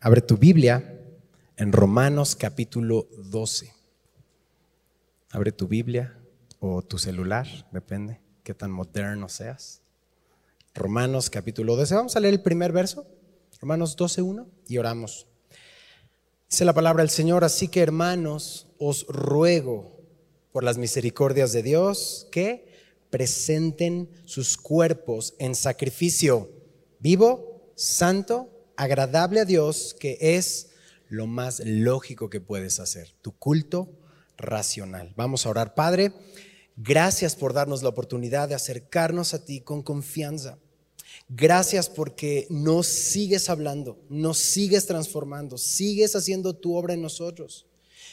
Abre tu Biblia en Romanos capítulo 12. Abre tu Biblia o tu celular, depende qué tan moderno seas. Romanos capítulo 12. Vamos a leer el primer verso. Romanos 12, 1 y oramos. Dice la palabra del Señor, así que hermanos, os ruego por las misericordias de Dios que presenten sus cuerpos en sacrificio vivo, santo, agradable a Dios, que es lo más lógico que puedes hacer, tu culto racional. Vamos a orar, Padre. Gracias por darnos la oportunidad de acercarnos a ti con confianza. Gracias porque nos sigues hablando, nos sigues transformando, sigues haciendo tu obra en nosotros.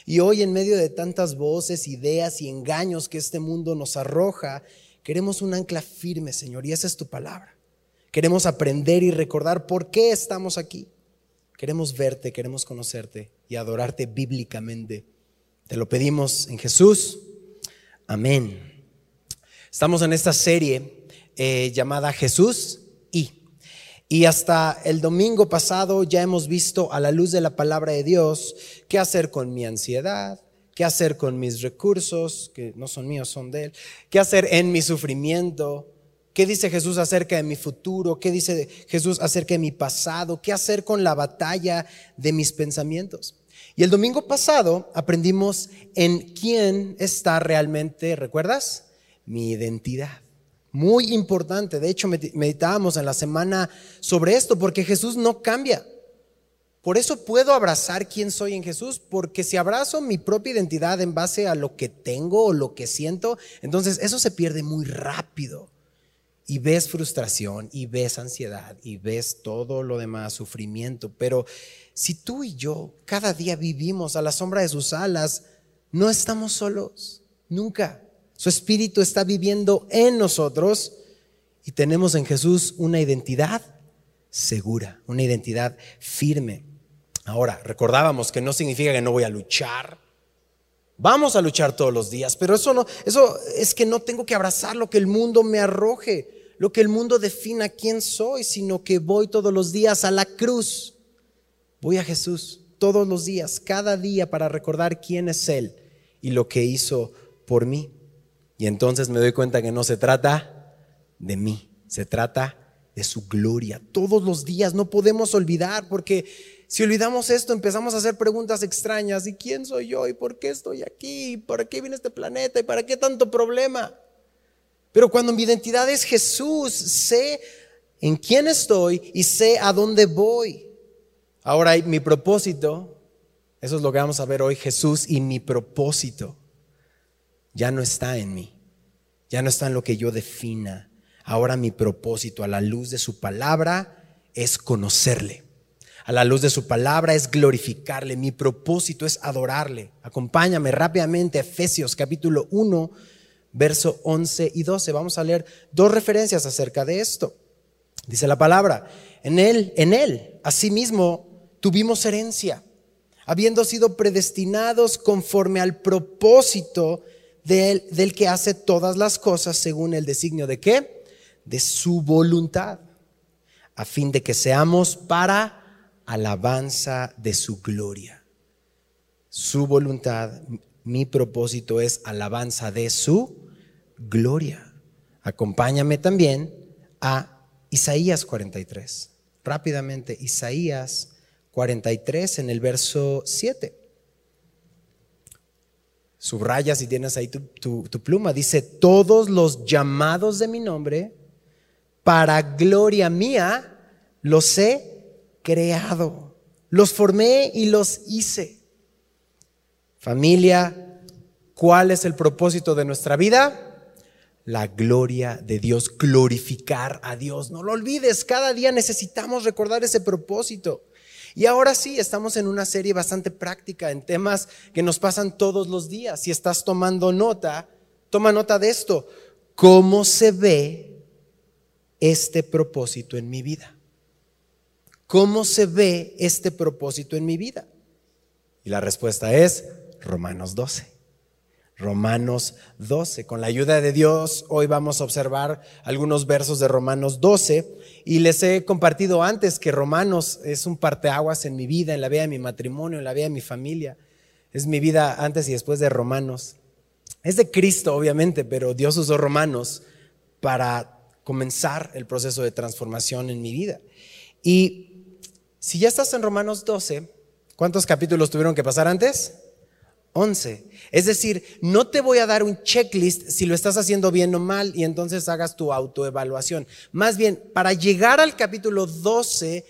Y hoy en medio de tantas voces, ideas y engaños que este mundo nos arroja, queremos un ancla firme, Señor, y esa es tu palabra. Queremos aprender y recordar por qué estamos aquí. Queremos verte, queremos conocerte y adorarte bíblicamente. Te lo pedimos en Jesús. Amén. Estamos en esta serie eh, llamada Jesús y. Y hasta el domingo pasado ya hemos visto a la luz de la palabra de Dios qué hacer con mi ansiedad, qué hacer con mis recursos, que no son míos, son de Él, qué hacer en mi sufrimiento, qué dice Jesús acerca de mi futuro, qué dice Jesús acerca de mi pasado, qué hacer con la batalla de mis pensamientos. Y el domingo pasado aprendimos en quién está realmente, ¿recuerdas? Mi identidad. Muy importante. De hecho, meditábamos en la semana sobre esto porque Jesús no cambia. Por eso puedo abrazar quién soy en Jesús, porque si abrazo mi propia identidad en base a lo que tengo o lo que siento, entonces eso se pierde muy rápido. Y ves frustración, y ves ansiedad, y ves todo lo demás, sufrimiento. Pero si tú y yo cada día vivimos a la sombra de sus alas, no estamos solos, nunca. Su espíritu está viviendo en nosotros y tenemos en Jesús una identidad segura, una identidad firme. Ahora, recordábamos que no significa que no voy a luchar. Vamos a luchar todos los días, pero eso no, eso es que no tengo que abrazar lo que el mundo me arroje, lo que el mundo defina quién soy, sino que voy todos los días a la cruz Voy a Jesús todos los días, cada día, para recordar quién es Él y lo que hizo por mí. Y entonces me doy cuenta que no se trata de mí, se trata de su gloria. Todos los días no podemos olvidar, porque si olvidamos esto empezamos a hacer preguntas extrañas. ¿Y quién soy yo? ¿Y por qué estoy aquí? ¿Para qué viene este planeta? ¿Y para qué tanto problema? Pero cuando mi identidad es Jesús, sé en quién estoy y sé a dónde voy. Ahora mi propósito, eso es lo que vamos a ver hoy, Jesús y mi propósito ya no está en mí, ya no está en lo que yo defina. Ahora mi propósito a la luz de su palabra es conocerle. A la luz de su palabra es glorificarle. Mi propósito es adorarle. Acompáñame rápidamente a Efesios capítulo 1, verso 11 y 12. Vamos a leer dos referencias acerca de esto. Dice la palabra, en él, en él, asimismo tuvimos herencia, habiendo sido predestinados conforme al propósito del que hace todas las cosas según el designio de qué? De su voluntad, a fin de que seamos para alabanza de su gloria. Su voluntad, mi propósito es alabanza de su gloria. Acompáñame también a Isaías 43. Rápidamente, Isaías 43 en el verso 7. Subraya si tienes ahí tu, pluma. Dice, todos los llamados de mi nombre, para gloria mía, los he creado. Los formé y los hice. Familia, ¿cuál es el propósito de nuestra vida? La gloria de Dios, glorificar a Dios. No lo olvides, cada día necesitamos recordar ese propósito. Y ahora sí, estamos en una serie bastante práctica en temas que nos pasan todos los días. Si estás tomando nota, toma nota de esto. ¿Cómo se ve este propósito en mi vida? ¿Cómo se ve este propósito en mi vida? Y la respuesta es Romanos 12. Romanos 12. Con la ayuda de Dios, hoy vamos a observar algunos versos de Romanos 12 y les he compartido antes que Romanos es un parteaguas en mi vida, en la vida de mi matrimonio, en la vida de mi familia. Es mi vida antes y después de Romanos. Es de Cristo, obviamente, pero Dios usó Romanos para comenzar el proceso de transformación en mi vida. Y si ya estás en Romanos 12, ¿cuántos capítulos tuvieron que pasar antes? 11. Es decir, no te voy a dar un checklist si lo estás haciendo bien o mal y entonces hagas tu autoevaluación. Más bien, para llegar al capítulo 12,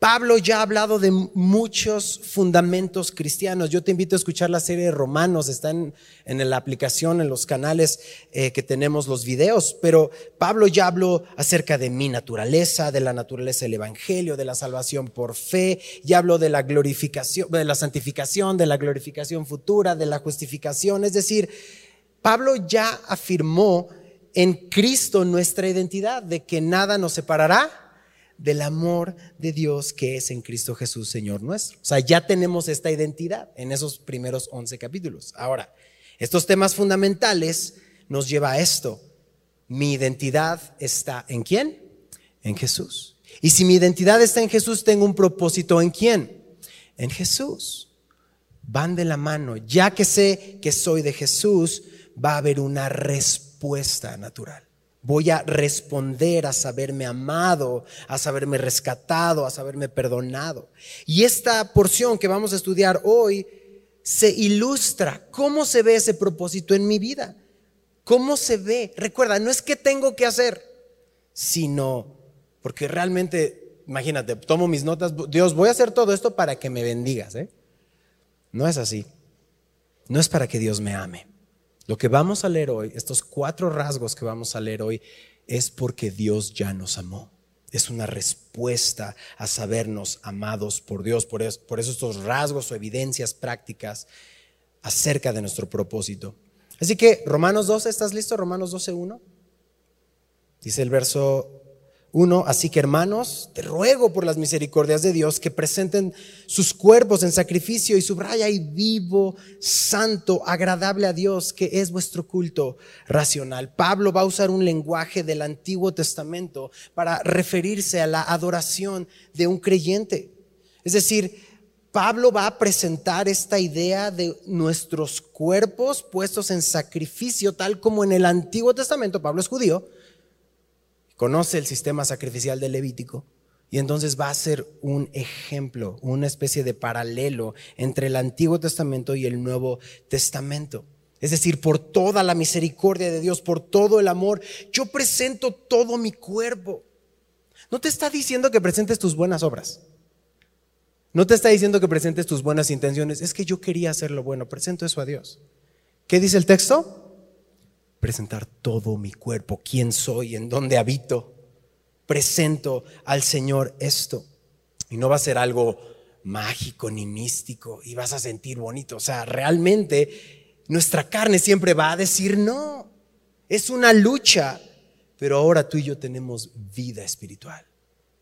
Pablo ya ha hablado de muchos fundamentos cristianos. Yo te invito a escuchar la serie de Romanos, está en, la aplicación, en los canales eh, que tenemos los videos, pero Pablo ya habló acerca de mi naturaleza, de la naturaleza del Evangelio, de la salvación por fe, ya habló de la glorificación, de la santificación, de la glorificación futura, de la justificación. Es decir, Pablo ya afirmó en Cristo nuestra identidad, de que nada nos separará del amor de Dios que es en Cristo Jesús, Señor nuestro. O sea, ya tenemos esta identidad en esos primeros 11 capítulos. Ahora, estos temas fundamentales nos lleva a esto. Mi identidad está en quién? En Jesús. Y si mi identidad está en Jesús, tengo un propósito en quién? En Jesús. Van de la mano. Ya que sé que soy de Jesús, va a haber una respuesta natural. Voy a responder a saberme amado, a saberme rescatado, a saberme perdonado. Y esta porción que vamos a estudiar hoy se ilustra cómo se ve ese propósito en mi vida. ¿Cómo se ve? Recuerda, no es que tengo que hacer, sino porque realmente, imagínate, tomo mis notas, Dios, voy a hacer todo esto para que me bendigas. ¿eh? No es así. No es para que Dios me ame. Lo que vamos a leer hoy, estos cuatro rasgos que vamos a leer hoy, es porque Dios ya nos amó. Es una respuesta a sabernos amados por Dios. Por eso, estos rasgos o evidencias prácticas acerca de nuestro propósito. Así que Romanos 12, ¿estás listo? Romanos 12, 1. Dice el verso uno, así que hermanos, te ruego por las misericordias de Dios que presenten sus cuerpos en sacrificio y subraya y vivo, santo, agradable a Dios, que es vuestro culto racional. Pablo va a usar un lenguaje del Antiguo Testamento para referirse a la adoración de un creyente. Es decir, Pablo va a presentar esta idea de nuestros cuerpos puestos en sacrificio, tal como en el Antiguo Testamento, Pablo es judío, conoce el sistema sacrificial del Levítico y entonces va a ser un ejemplo, una especie de paralelo entre el Antiguo Testamento y el Nuevo Testamento. Es decir, por toda la misericordia de Dios, por todo el amor, yo presento todo mi cuerpo. No te está diciendo que presentes tus buenas obras. No te está diciendo que presentes tus buenas intenciones. Es que yo quería hacer lo bueno. Presento eso a Dios. ¿Qué dice el texto? Presentar todo mi cuerpo, quién soy, en dónde habito. Presento al Señor esto. Y no va a ser algo mágico ni místico y vas a sentir bonito. O sea, realmente nuestra carne siempre va a decir no. Es una lucha. Pero ahora tú y yo tenemos vida espiritual.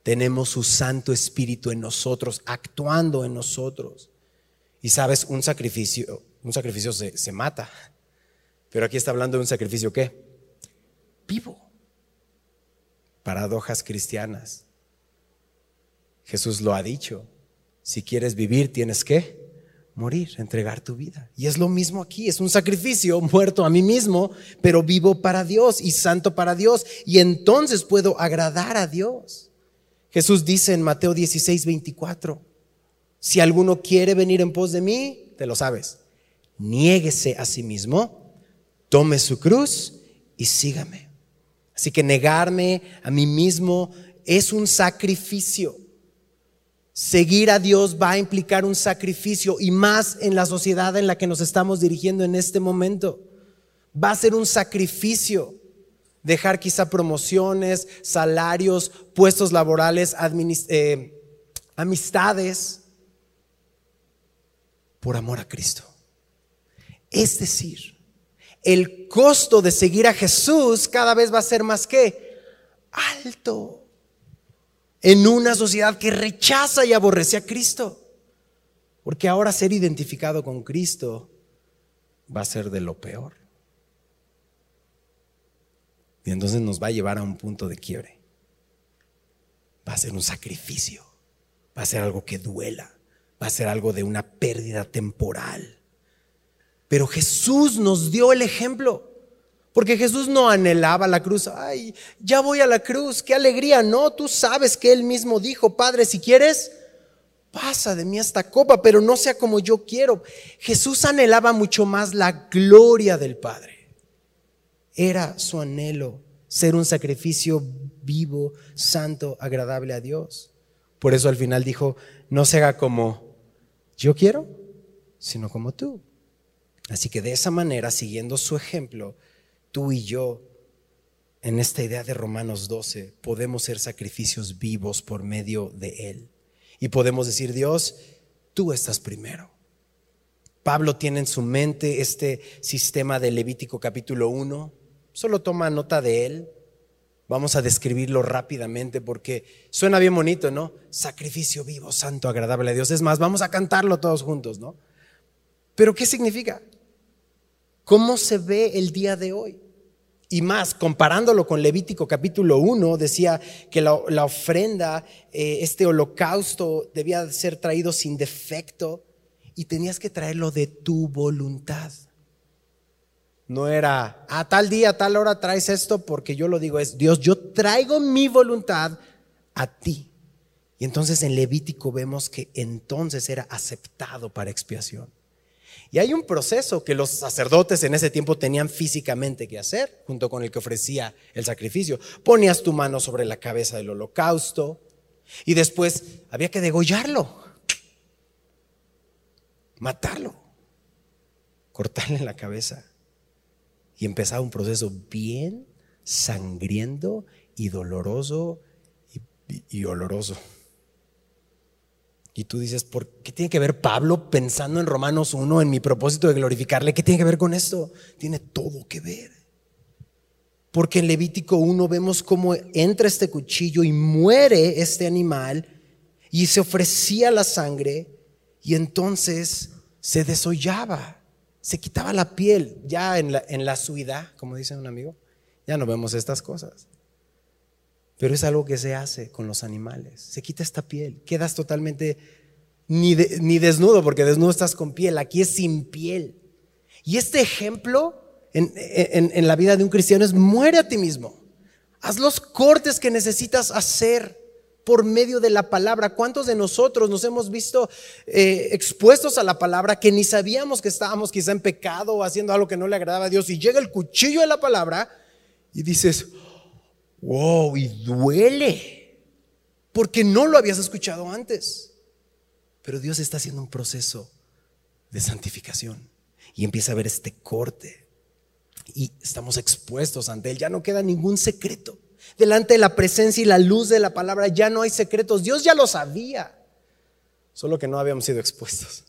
Tenemos su Santo Espíritu en nosotros, actuando en nosotros. Y sabes, un sacrificio, un sacrificio se, se mata. Pero aquí está hablando de un sacrificio ¿qué? Vivo. Paradojas cristianas. Jesús lo ha dicho. Si quieres vivir, tienes que morir, entregar tu vida. Y es lo mismo aquí, es un sacrificio muerto a mí mismo, pero vivo para Dios y santo para Dios. Y entonces puedo agradar a Dios. Jesús dice en Mateo 16, 24, si alguno quiere venir en pos de mí, te lo sabes, niéguese a sí mismo tome su cruz y sígame. Así que negarme a mí mismo es un sacrificio. Seguir a Dios va a implicar un sacrificio y más en la sociedad en la que nos estamos dirigiendo en este momento. Va a ser un sacrificio dejar quizá promociones, salarios, puestos laborales, eh, amistades por amor a Cristo. Es decir, el costo de seguir a Jesús cada vez va a ser más que alto en una sociedad que rechaza y aborrece a Cristo. Porque ahora ser identificado con Cristo va a ser de lo peor. Y entonces nos va a llevar a un punto de quiebre. va a ser un sacrificio, va a ser algo que duela, va a ser algo de una pérdida temporal. Pero Jesús nos dio el ejemplo. Porque Jesús no anhelaba la cruz. Ay, ya voy a la cruz, qué alegría. No, tú sabes que Él mismo dijo, Padre, si quieres, pasa de mí esta copa, pero no sea como yo quiero. Jesús anhelaba mucho más la gloria del Padre. Era su anhelo ser un sacrificio vivo, santo, agradable a Dios. Por eso al final dijo, no se haga como yo quiero, sino como tú. Así que de esa manera, siguiendo su ejemplo, tú y yo, en esta idea de Romanos 12, podemos ser sacrificios vivos por medio de Él. Y podemos decir, Dios, tú estás primero. Pablo tiene en su mente este sistema de Levítico capítulo 1. Solo toma nota de él. Vamos a describirlo rápidamente porque suena bien bonito, ¿no? Sacrificio vivo, santo, agradable a Dios. Es más, vamos a cantarlo todos juntos, ¿no? Pero ¿qué significa? ¿Cómo se ve el día de hoy? Y más, comparándolo con Levítico capítulo 1, decía que la, ofrenda, eh, este holocausto, debía ser traído sin defecto y tenías que traerlo de tu voluntad. No era, a tal día, a tal hora traes esto porque yo lo digo, es Dios, yo traigo mi voluntad a ti. Y entonces en Levítico vemos que entonces era aceptado para expiación. Y hay un proceso que los sacerdotes en ese tiempo tenían físicamente que hacer, junto con el que ofrecía el sacrificio. Ponías tu mano sobre la cabeza del holocausto y después había que degollarlo, matarlo, cortarle la cabeza. Y empezaba un proceso bien sangriento y doloroso y, oloroso. Y tú dices, ¿por qué tiene que ver Pablo pensando en Romanos 1, en mi propósito de glorificarle? ¿Qué tiene que ver con esto? Tiene todo que ver. Porque en Levítico 1 vemos cómo entra este cuchillo y muere este animal y se ofrecía la sangre y entonces se desollaba, se quitaba la piel. Ya en la, en la suida, como dice un amigo, ya no vemos estas cosas. Pero es algo que se hace con los animales. Se quita esta piel, quedas totalmente ni, ni desnudo, porque desnudo estás con piel, aquí es sin piel. Y este ejemplo en, en la vida de un cristiano es muere a ti mismo. Haz los cortes que necesitas hacer por medio de la palabra. ¿Cuántos de nosotros nos hemos visto eh, expuestos a la palabra que ni sabíamos que estábamos quizá en pecado o haciendo algo que no le agradaba a Dios y llega el cuchillo de la palabra y dices, wow, y duele, porque no lo habías escuchado antes. Pero Dios está haciendo un proceso de santificación y empieza a ver este corte y estamos expuestos ante Él. Ya no queda ningún secreto. Delante de la presencia y la luz de la palabra ya no hay secretos. Dios ya lo sabía, solo que no habíamos sido expuestos.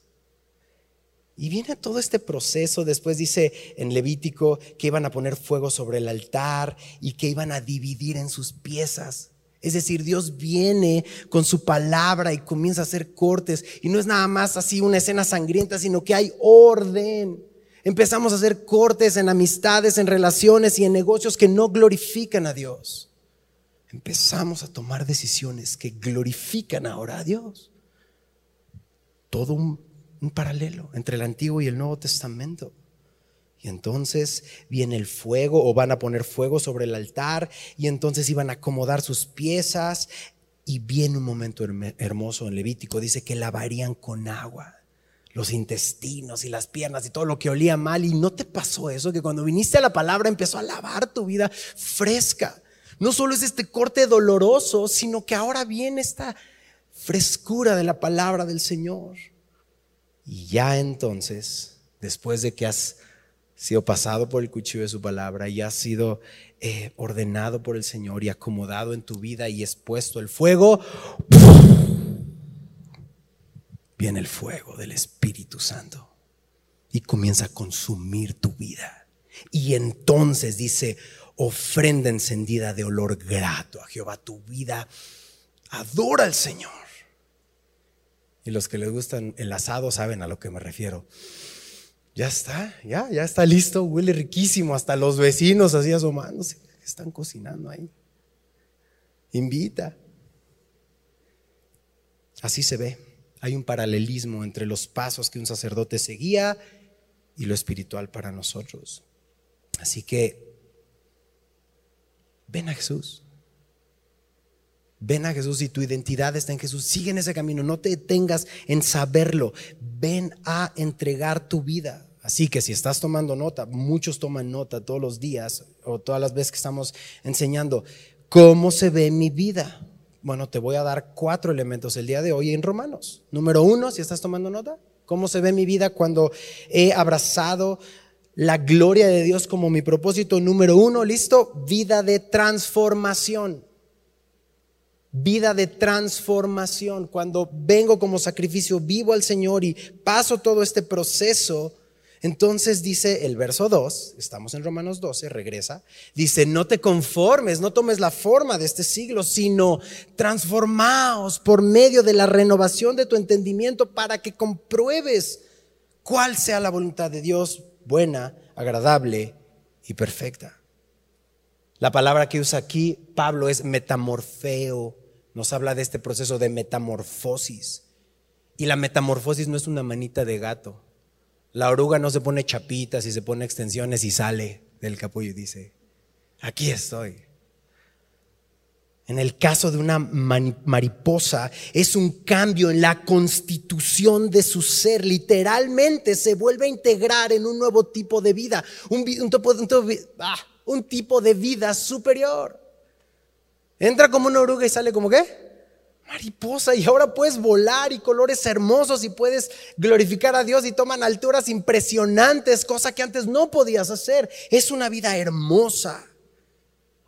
Y viene todo este proceso, después dice en Levítico que iban a poner fuego sobre el altar y que iban a dividir en sus piezas. Es decir, Dios viene con su palabra y comienza a hacer cortes. Y no es nada más así una escena sangrienta, sino que hay orden. Empezamos a hacer cortes en amistades, en relaciones y en negocios que no glorifican a Dios. Empezamos a tomar decisiones que glorifican ahora a Dios. Todo un un paralelo entre el Antiguo y el Nuevo Testamento. Y entonces viene el fuego o van a poner fuego sobre el altar y entonces iban a acomodar sus piezas y viene un momento hermoso en Levítico, dice que lavarían con agua los intestinos y las piernas y todo lo que olía mal y no te pasó eso que cuando viniste a la palabra empezó a lavar tu vida fresca. No solo es este corte doloroso, sino que ahora viene esta frescura de la palabra del Señor. Y ya entonces, después de que has sido pasado por el cuchillo de su palabra y has sido eh, ordenado por el Señor y acomodado en tu vida y expuesto el fuego, viene el fuego del Espíritu Santo y comienza a consumir tu vida. Y entonces dice, ofrenda encendida de olor grato a Jehová, tu vida adora al Señor. Y los que les gustan el asado saben a lo que me refiero. Ya está, ya, ya está listo, huele riquísimo, hasta los vecinos así asomándose, están cocinando ahí. Invita. Así se ve. Hay un paralelismo entre los pasos que un sacerdote seguía y lo espiritual para nosotros. Así que ven a Jesús. Ven a Jesús y tu identidad está en Jesús. Sigue en ese camino. No te detengas en saberlo. Ven a entregar tu vida. Así que si estás tomando nota, muchos toman nota todos los días o todas las veces que estamos enseñando, ¿cómo se ve mi vida? Bueno, te voy a dar cuatro elementos el día de hoy en Romanos. Número uno, si estás tomando nota, ¿cómo se ve mi vida cuando he abrazado la gloria de Dios como mi propósito? Número uno, listo, vida de transformación vida de transformación. Cuando vengo como sacrificio vivo al Señor y paso todo este proceso, entonces dice el verso 2, estamos en Romanos 12, regresa, dice, no te conformes, no tomes la forma de este siglo, sino transformaos por medio de la renovación de tu entendimiento para que compruebes cuál sea la voluntad de Dios, buena, agradable y perfecta. La palabra que usa aquí Pablo es metamorfeo nos habla de este proceso de metamorfosis. Y la metamorfosis no es una manita de gato. La oruga no se pone chapitas y se pone extensiones y sale del capullo y dice, aquí estoy. En el caso de una mariposa, es un cambio en la constitución de su ser. Literalmente se vuelve a integrar en un nuevo tipo de vida, un, ah, un tipo de vida superior. Entra como una oruga y sale como qué? Mariposa. Y ahora puedes volar y colores hermosos y puedes glorificar a Dios y toman alturas impresionantes, cosa que antes no podías hacer. Es una vida hermosa.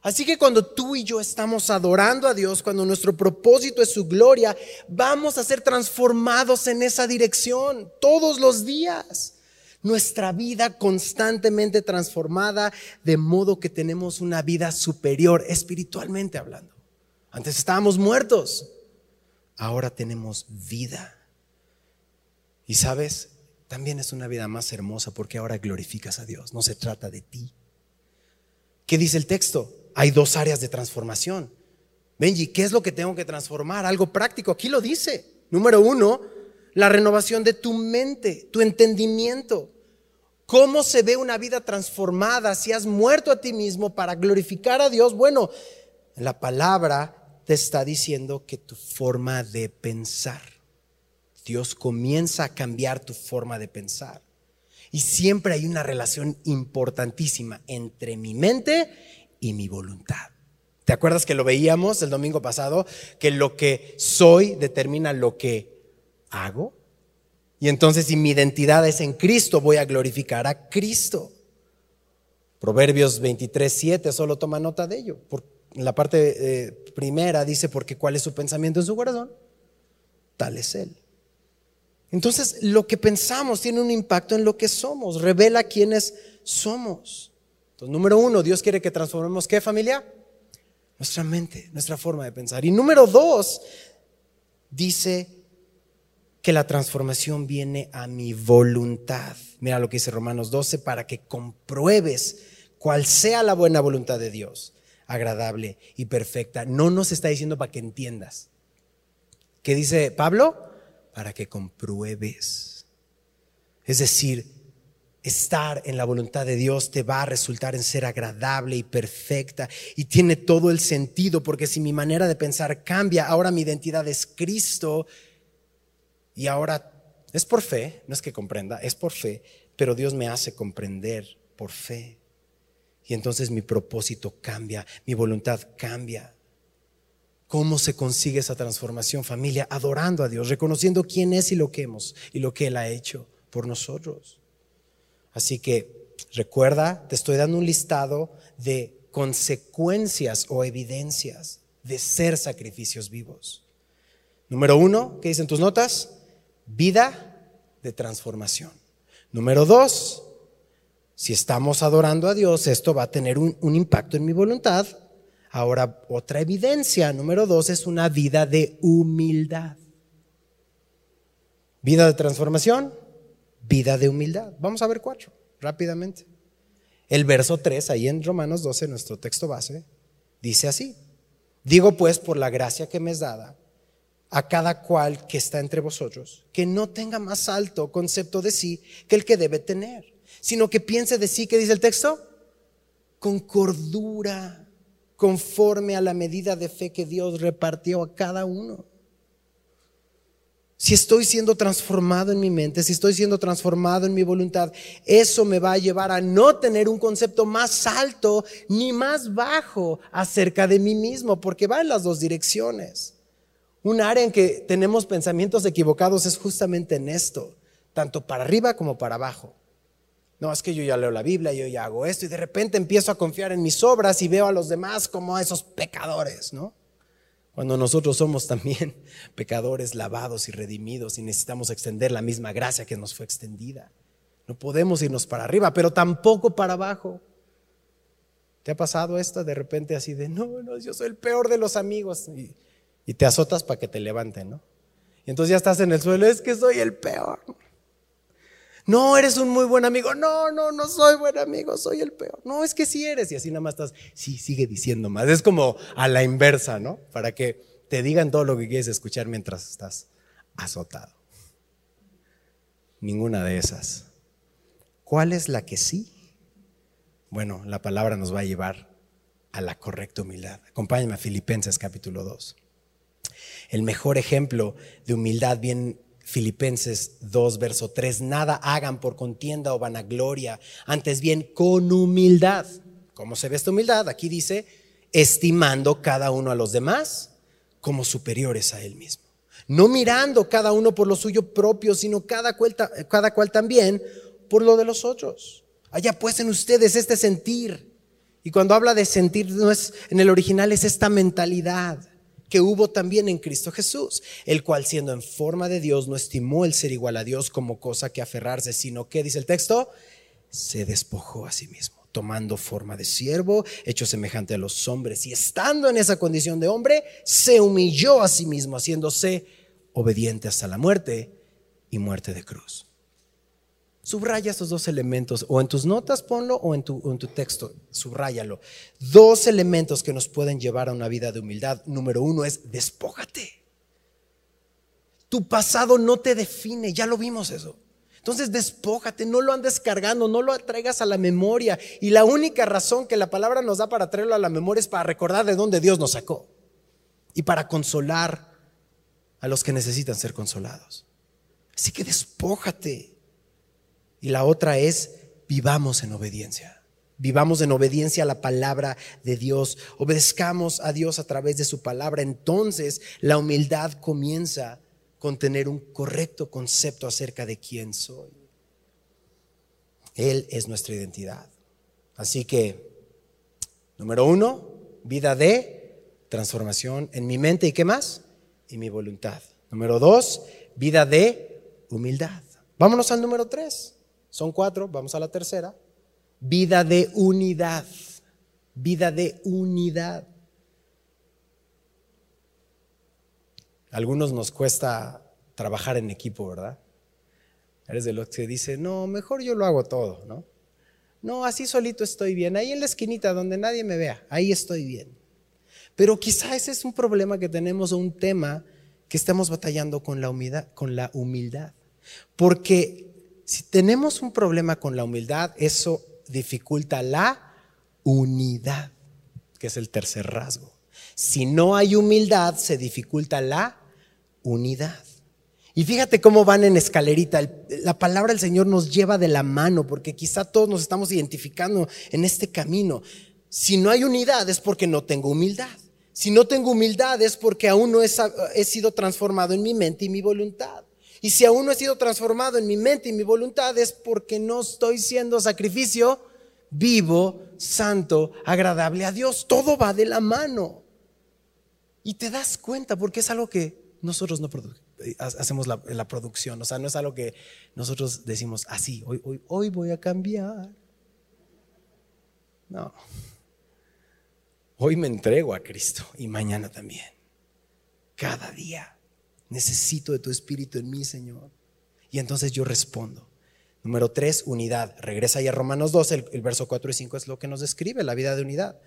Así que cuando tú y yo estamos adorando a Dios, cuando nuestro propósito es su gloria, vamos a ser transformados en esa dirección todos los días nuestra vida constantemente transformada, de modo que tenemos una vida superior espiritualmente hablando. Antes estábamos muertos, ahora tenemos vida. Y sabes, también es una vida más hermosa porque ahora glorificas a Dios, no se trata de ti. ¿Qué dice el texto? Hay dos áreas de transformación. Benji, ¿qué es lo que tengo que transformar? Algo práctico. Aquí lo dice. Número uno, la renovación de tu mente, tu entendimiento. ¿Cómo se ve una vida transformada si has muerto a ti mismo para glorificar a Dios? Bueno, la palabra te está diciendo que tu forma de pensar, Dios comienza a cambiar tu forma de pensar. Y siempre hay una relación importantísima entre mi mente y mi voluntad. ¿Te acuerdas que lo veíamos el domingo pasado? Que lo que soy determina lo que hago. Y entonces si mi identidad es en Cristo, voy a glorificar a Cristo. Proverbios 23, 7 solo toma nota de ello. Por, en la parte eh, primera dice, porque cuál es su pensamiento en su corazón, tal es Él. Entonces, lo que pensamos tiene un impacto en lo que somos, revela quiénes somos. Entonces, número uno, Dios quiere que transformemos qué familia? Nuestra mente, nuestra forma de pensar. Y número dos, dice que la transformación viene a mi voluntad. Mira lo que dice Romanos 12, para que compruebes cuál sea la buena voluntad de Dios, agradable y perfecta. No nos está diciendo para que entiendas. ¿Qué dice Pablo? Para que compruebes. Es decir, estar en la voluntad de Dios te va a resultar en ser agradable y perfecta y tiene todo el sentido porque si mi manera de pensar cambia, ahora mi identidad es Cristo y ahora es por fe, no es que comprenda, es por fe, pero Dios me hace comprender por fe. Y entonces mi propósito cambia, mi voluntad cambia. ¿Cómo se consigue esa transformación, familia? Adorando a Dios, reconociendo quién es y lo que hemos y lo que Él ha hecho por nosotros. Así que recuerda, te estoy dando un listado de consecuencias o evidencias de ser sacrificios vivos. Número uno, ¿qué dicen tus notas? Vida de transformación. Número dos, si estamos adorando a Dios, esto va a tener un, impacto en mi voluntad. Ahora, otra evidencia, número dos, es una vida de humildad. Vida de transformación, vida de humildad. Vamos a ver cuatro, rápidamente. El verso 3, ahí en Romanos 12, nuestro texto base, dice así. Digo pues por la gracia que me es dada a cada cual que está entre vosotros, que no tenga más alto concepto de sí que el que debe tener, sino que piense de sí, ¿qué dice el texto? Con cordura, conforme a la medida de fe que Dios repartió a cada uno. Si estoy siendo transformado en mi mente, si estoy siendo transformado en mi voluntad, eso me va a llevar a no tener un concepto más alto ni más bajo acerca de mí mismo, porque va en las dos direcciones. Un área en que tenemos pensamientos equivocados es justamente en esto, tanto para arriba como para abajo. No, es que yo ya leo la Biblia, yo ya hago esto y de repente empiezo a confiar en mis obras y veo a los demás como a esos pecadores, ¿no? Cuando nosotros somos también pecadores lavados y redimidos y necesitamos extender la misma gracia que nos fue extendida. No podemos irnos para arriba, pero tampoco para abajo. ¿Te ha pasado esto de repente así de, no, no, yo soy el peor de los amigos? Y, y te azotas para que te levanten, ¿no? Y entonces ya estás en el suelo, es que soy el peor. No, eres un muy buen amigo. No, no, no soy buen amigo, soy el peor. No, es que sí eres. Y así nada más estás, sí, sigue diciendo más. Es como a la inversa, ¿no? Para que te digan todo lo que quieres escuchar mientras estás azotado. Ninguna de esas. ¿Cuál es la que sí? Bueno, la palabra nos va a llevar a la correcta humildad. Acompáñame a Filipenses capítulo 2. El mejor ejemplo de humildad bien Filipenses 2, verso 3, nada hagan por contienda o vanagloria, antes bien con humildad. ¿Cómo se ve esta humildad? Aquí dice, estimando cada uno a los demás como superiores a él mismo. No mirando cada uno por lo suyo propio, sino cada cual, también por lo de los otros. Haya pues en ustedes este sentir. Y cuando habla de sentir, no es, en el original es esta mentalidad que hubo también en Cristo Jesús, el cual siendo en forma de Dios no estimó el ser igual a Dios como cosa que aferrarse, sino que, dice el texto, se despojó a sí mismo, tomando forma de siervo, hecho semejante a los hombres, y estando en esa condición de hombre, se humilló a sí mismo, haciéndose obediente hasta la muerte y muerte de cruz. Subraya estos dos elementos, o en tus notas ponlo, o en tu, en tu texto, subráyalo. Dos elementos que nos pueden llevar a una vida de humildad. Número uno es despójate. Tu pasado no te define, ya lo vimos eso. Entonces despójate, no lo andes cargando, no lo traigas a la memoria. Y la única razón que la palabra nos da para traerlo a la memoria es para recordar de dónde Dios nos sacó y para consolar a los que necesitan ser consolados. Así que despójate. Y la otra es, vivamos en obediencia. Vivamos en obediencia a la palabra de Dios. Obedezcamos a Dios a través de su palabra. Entonces la humildad comienza con tener un correcto concepto acerca de quién soy. Él es nuestra identidad. Así que, número uno, vida de transformación en mi mente y qué más? Y mi voluntad. Número dos, vida de humildad. Vámonos al número tres. Son cuatro, vamos a la tercera. Vida de unidad. Vida de unidad. algunos nos cuesta trabajar en equipo, ¿verdad? Eres de los que dice, no, mejor yo lo hago todo, ¿no? No, así solito estoy bien. Ahí en la esquinita donde nadie me vea, ahí estoy bien. Pero quizá ese es un problema que tenemos o un tema que estamos batallando con la con la humildad. Porque si tenemos un problema con la humildad, eso dificulta la unidad, que es el tercer rasgo. Si no hay humildad, se dificulta la unidad. Y fíjate cómo van en escalerita. La palabra del Señor nos lleva de la mano, porque quizá todos nos estamos identificando en este camino. Si no hay unidad es porque no tengo humildad. Si no tengo humildad es porque aún no he, sido transformado en mi mente y mi voluntad. Y si aún no he sido transformado en mi mente y mi voluntad es porque no estoy siendo sacrificio vivo, santo, agradable a Dios. Todo va de la mano. Y te das cuenta porque es algo que nosotros no hacemos la, la, producción. O sea, no es algo que nosotros decimos así, hoy, hoy, hoy voy a cambiar. No. Hoy me entrego a Cristo y mañana también. Cada día. Necesito de tu espíritu en mí, Señor. Y entonces yo respondo. Número tres, unidad. Regresa ahí a Romanos 2, el, verso 4 y 5 es lo que nos describe la vida de unidad.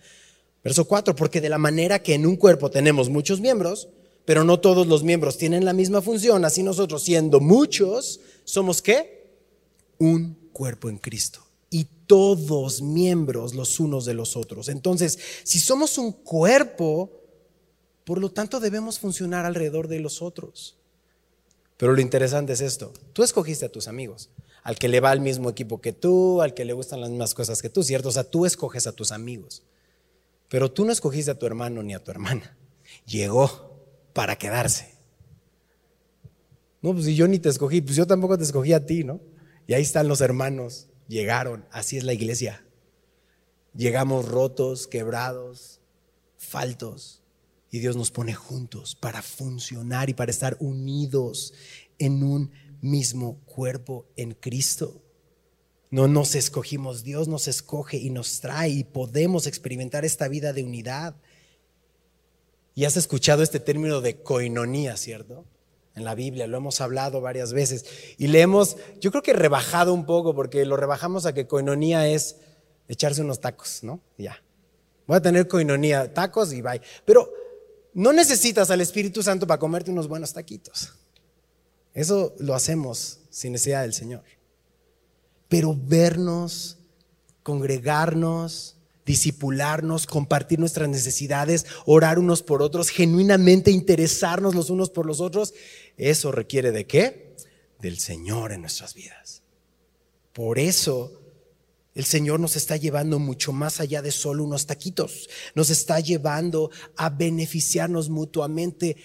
Verso 4, porque de la manera que en un cuerpo tenemos muchos miembros, pero no todos los miembros tienen la misma función. Así nosotros, siendo muchos, somos qué? Un cuerpo en Cristo. Y todos miembros los unos de los otros. Entonces, si somos un cuerpo, por lo tanto debemos funcionar alrededor de los otros. Pero lo interesante es esto. Tú escogiste a tus amigos, al que le va al mismo equipo que tú, al que le gustan las mismas cosas que tú, ¿cierto? O sea, tú escoges a tus amigos. Pero tú no escogiste a tu hermano ni a tu hermana. Llegó para quedarse. No, pues si yo ni te escogí, pues yo tampoco te escogí a ti, ¿no? Y ahí están los hermanos, llegaron, así es la iglesia. Llegamos rotos, quebrados, faltos, y Dios nos pone juntos para funcionar y para estar unidos en un mismo cuerpo en Cristo. No nos escogimos, Dios nos escoge y nos trae y podemos experimentar esta vida de unidad. Y has escuchado este término de coinonía, ¿cierto? En la Biblia lo hemos hablado varias veces y le hemos, yo creo que rebajado un poco porque lo rebajamos a que coinonía es echarse unos tacos, ¿no? Ya. Voy a tener coinonía, tacos y bye. Pero no necesitas al Espíritu Santo para comerte unos buenos taquitos. Eso lo hacemos sin necesidad del Señor. Pero vernos, congregarnos, disipularnos, compartir nuestras necesidades, orar unos por otros, genuinamente interesarnos los unos por los otros, eso requiere de qué? Del Señor en nuestras vidas. Por eso el Señor nos está llevando mucho más allá de solo unos taquitos. Nos está llevando a beneficiarnos mutuamente.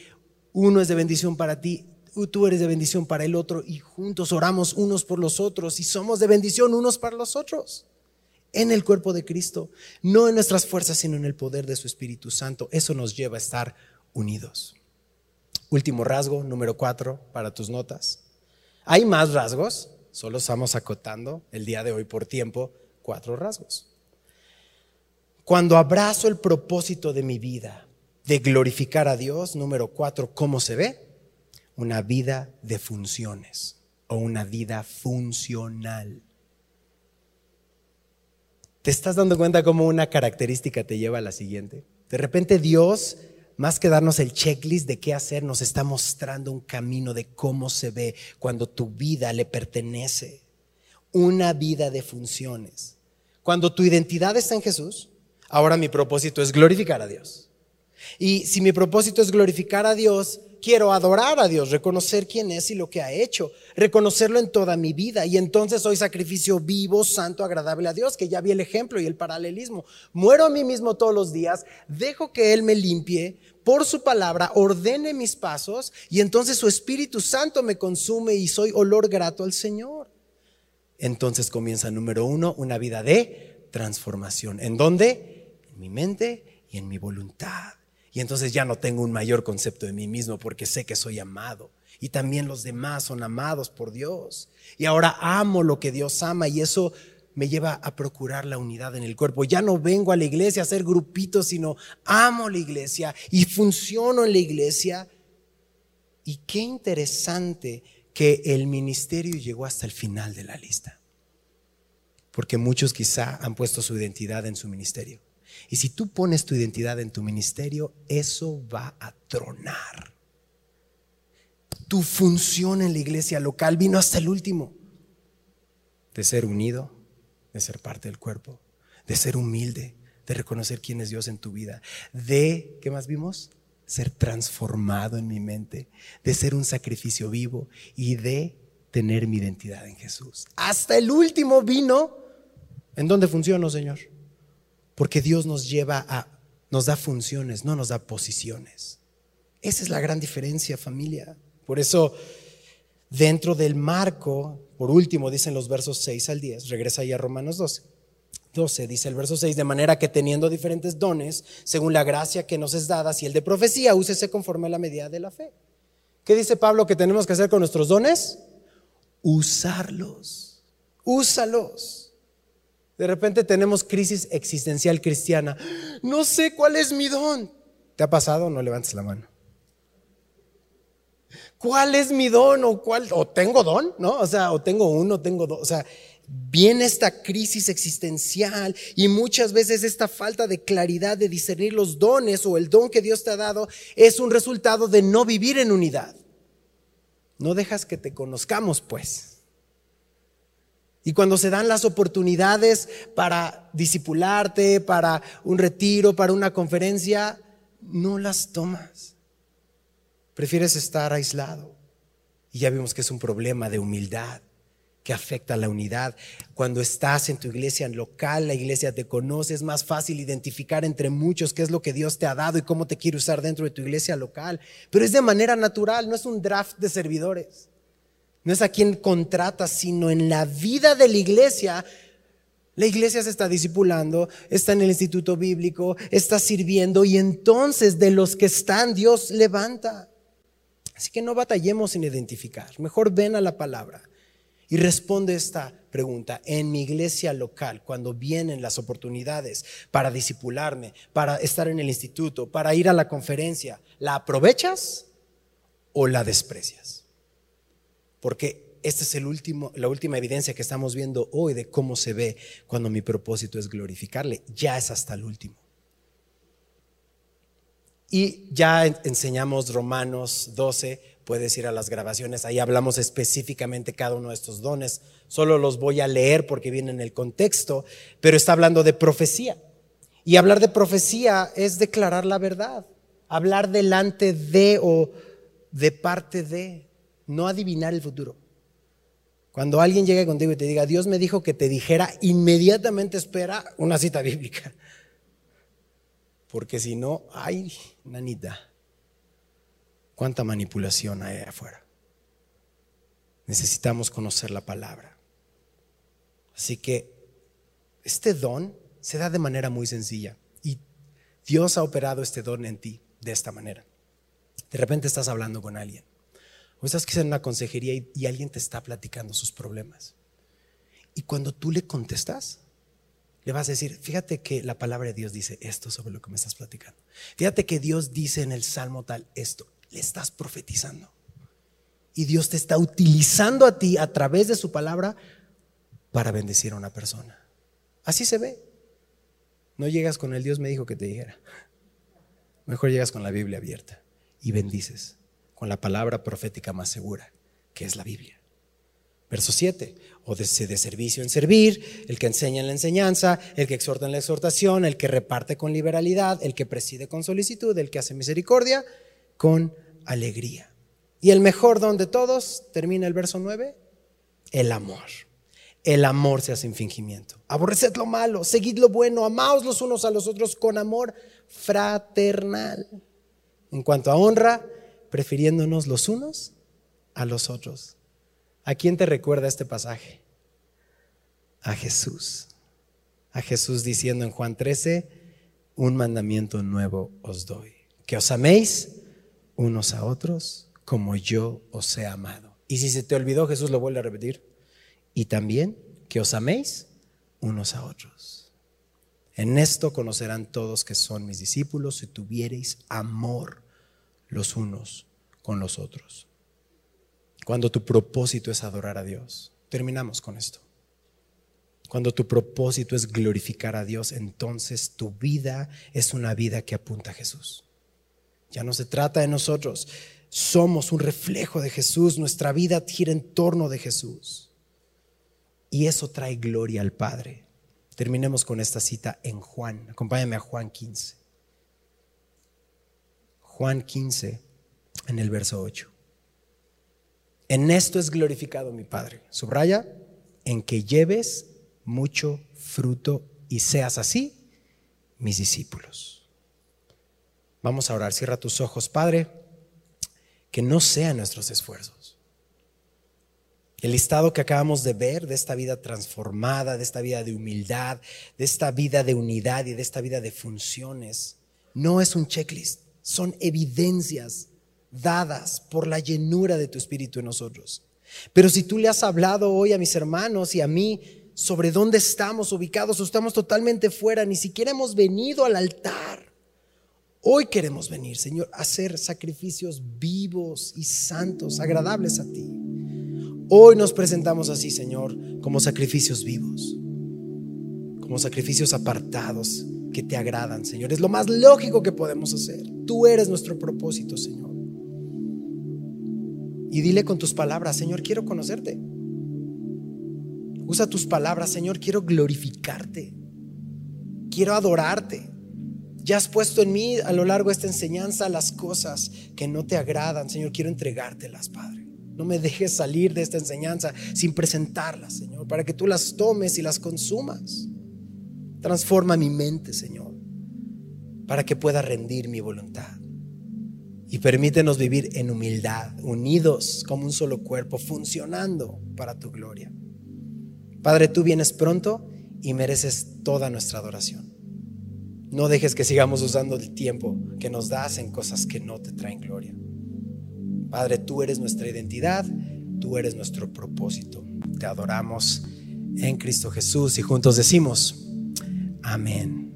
Uno es de bendición para ti, tú eres de bendición para el otro y juntos oramos unos por los otros y somos de bendición unos para los otros. En el cuerpo de Cristo, no en nuestras fuerzas, sino en el poder de su Espíritu Santo. Eso nos lleva a estar unidos. Último rasgo, número cuatro, para tus notas. Hay más rasgos, Solo estamos acotando el día de hoy por tiempo cuatro rasgos. Cuando abrazo el propósito de mi vida de glorificar a Dios, número cuatro, ¿cómo se ve? Una vida de funciones o una vida funcional. ¿Te estás dando cuenta cómo una característica te lleva a la siguiente? De repente Dios más que darnos el checklist de qué hacer, nos está mostrando un camino de cómo se ve cuando tu vida le pertenece. Una vida de funciones. Cuando tu identidad está en Jesús, ahora mi propósito es glorificar a Dios. Y si mi propósito es glorificar a Dios, quiero adorar a Dios, reconocer quién es y lo que ha hecho, reconocerlo en toda mi vida. Y entonces soy sacrificio vivo, santo, agradable a Dios, que ya vi el ejemplo y el paralelismo. Muero a mí mismo todos los días, dejo que Él me limpie por su palabra, ordene mis pasos y entonces su Espíritu Santo me consume y soy olor grato al Señor. Entonces comienza número uno, una vida de transformación. ¿En dónde? En mi mente y en mi voluntad. Y entonces ya no tengo un mayor concepto de mí mismo porque sé que soy amado. Y también los demás son amados por Dios. Y ahora amo lo que Dios ama y eso me lleva a procurar la unidad en el cuerpo. Ya no vengo a la iglesia a hacer grupitos, sino amo la iglesia y funciono en la iglesia. Y qué interesante que el ministerio llegó hasta el final de la lista. Porque muchos quizá han puesto su identidad en su ministerio. Y si tú pones tu identidad en tu ministerio, eso va a tronar. Tu función en la iglesia local vino hasta el último. De ser unido, de ser parte del cuerpo, de ser humilde, de reconocer quién es Dios en tu vida, de, ¿qué más vimos? Ser transformado en mi mente, de ser un sacrificio vivo y de tener mi identidad en Jesús. Hasta el último vino. ¿En dónde funcionó, Señor? Porque Dios nos lleva a, nos da funciones, no nos da posiciones. Esa es la gran diferencia, familia. Por eso, dentro del marco, por último, dicen los versos 6 al 10, regresa ahí a Romanos 12. 12 dice el verso 6, de manera que teniendo diferentes dones, según la gracia que nos es dada, si el de profecía, úsese conforme a la medida de la fe. ¿Qué dice Pablo que tenemos que hacer con nuestros dones? Usarlos. Úsalos. De repente tenemos crisis existencial cristiana. No sé cuál es mi don. ¿Te ha pasado? No levantes la mano. ¿Cuál es mi don o cuál o tengo don, ¿no? O sea, o tengo uno, tengo dos, o sea, viene esta crisis existencial y muchas veces esta falta de claridad de discernir los dones o el don que Dios te ha dado es un resultado de no vivir en unidad. No dejas que te conozcamos, pues. Y cuando se dan las oportunidades para disipularte, para un retiro, para una conferencia, no las tomas. Prefieres estar aislado. Y ya vimos que es un problema de humildad que afecta a la unidad. Cuando estás en tu iglesia local, la iglesia te conoce, es más fácil identificar entre muchos qué es lo que Dios te ha dado y cómo te quiere usar dentro de tu iglesia local. Pero es de manera natural, no es un draft de servidores. No es a quien contratas, sino en la vida de la iglesia. La iglesia se está discipulando, está en el instituto bíblico, está sirviendo y entonces de los que están Dios levanta. Así que no batallemos en identificar, mejor ven a la palabra y responde esta pregunta. En mi iglesia local, cuando vienen las oportunidades para disipularme, para estar en el instituto, para ir a la conferencia, ¿la aprovechas o la desprecias? Porque esta es la última evidencia que estamos viendo hoy de cómo se ve cuando mi propósito es glorificarle. Ya es hasta el último. Y ya enseñamos Romanos 12, puedes ir a las grabaciones, ahí hablamos específicamente cada uno de estos dones. Solo los voy a leer porque viene en el contexto, pero está hablando de profecía. Y hablar de profecía es declarar la verdad, hablar delante de o de parte de, no adivinar el futuro. Cuando alguien llegue contigo y te diga, Dios me dijo que te dijera, inmediatamente espera una cita bíblica. Porque si no, ay, nanita, cuánta manipulación hay afuera. Necesitamos conocer la palabra. Así que este don se da de manera muy sencilla y Dios ha operado este don en ti de esta manera. De repente estás hablando con alguien o estás quizás en una consejería y, y alguien te está platicando sus problemas. Y cuando tú le contestas, le vas a decir, fíjate que la palabra de Dios dice esto sobre lo que me estás platicando. Fíjate que Dios dice en el Salmo tal esto. Le estás profetizando. Y Dios te está utilizando a ti a través de su palabra para bendecir a una persona. Así se ve. No llegas con el Dios me dijo que te dijera. Mejor llegas con la Biblia abierta y bendices con la palabra profética más segura, que es la Biblia. Verso 7, o de, de, servicio en servir, el que enseña en la enseñanza, el que exhorta en la exhortación, el que reparte con liberalidad, el que preside con solicitud, el que hace misericordia con alegría. Y el mejor don de todos, termina el verso 9, el amor. El amor se hace sin fingimiento. Aborreced lo malo, seguid lo bueno, amaos los unos a los otros con amor fraternal. En cuanto a honra, prefiriéndonos los unos a los otros ¿A quién te recuerda este pasaje? A Jesús. A Jesús diciendo en Juan 13, un mandamiento nuevo os doy, que os améis unos a otros como yo os he amado. Y si se te olvidó, Jesús lo vuelve a repetir. Y también que os améis unos a otros. En esto conocerán todos que son mis discípulos si tuviereis amor los unos con los otros cuando tu propósito es adorar a Dios. Terminamos con esto. Cuando tu propósito es glorificar a Dios, entonces tu vida es una vida que apunta a Jesús. Ya no se trata de nosotros, somos un reflejo de Jesús, nuestra vida gira en torno de Jesús. Y eso trae gloria al Padre. Terminemos con esta cita en Juan. Acompáñame a Juan 15. Juan 15 en el verso 8. En esto es glorificado mi Padre. Subraya, en que lleves mucho fruto y seas así mis discípulos. Vamos a orar. Cierra tus ojos, Padre. Que no sean nuestros esfuerzos. El listado que acabamos de ver de esta vida transformada, de esta vida de humildad, de esta vida de unidad y de esta vida de funciones, no es un checklist, son evidencias dadas por la llenura de tu Espíritu en nosotros. Pero si tú le has hablado hoy a mis hermanos y a mí sobre dónde estamos ubicados o estamos totalmente fuera, ni siquiera hemos venido al altar, Hoy queremos venir, Señor, a hacer sacrificios vivos y santos, agradables a ti. Hoy nos presentamos así, Señor, como sacrificios vivos, como sacrificios apartados que te agradan, Señor. Es lo más lógico que podemos hacer. Tú eres nuestro propósito, Señor. Y dile con tus palabras, Señor, quiero conocerte. Usa tus palabras, Señor, quiero glorificarte. Quiero adorarte. Ya has puesto en mí a lo largo de esta enseñanza las cosas que no te agradan. Señor, quiero entregártelas, Padre. No me dejes salir de esta enseñanza sin presentarlas, Señor, para que tú las tomes y las consumas. Transforma mi mente, Señor, para que pueda rendir mi voluntad. Y permítenos vivir en humildad, unidos como un solo cuerpo, funcionando para tu gloria. Padre, tú vienes pronto y mereces toda nuestra adoración. No dejes que sigamos usando el tiempo que nos das en cosas que no te traen gloria. Padre, tú eres nuestra identidad, tú eres nuestro propósito. Te adoramos en Cristo Jesús y juntos decimos, amén.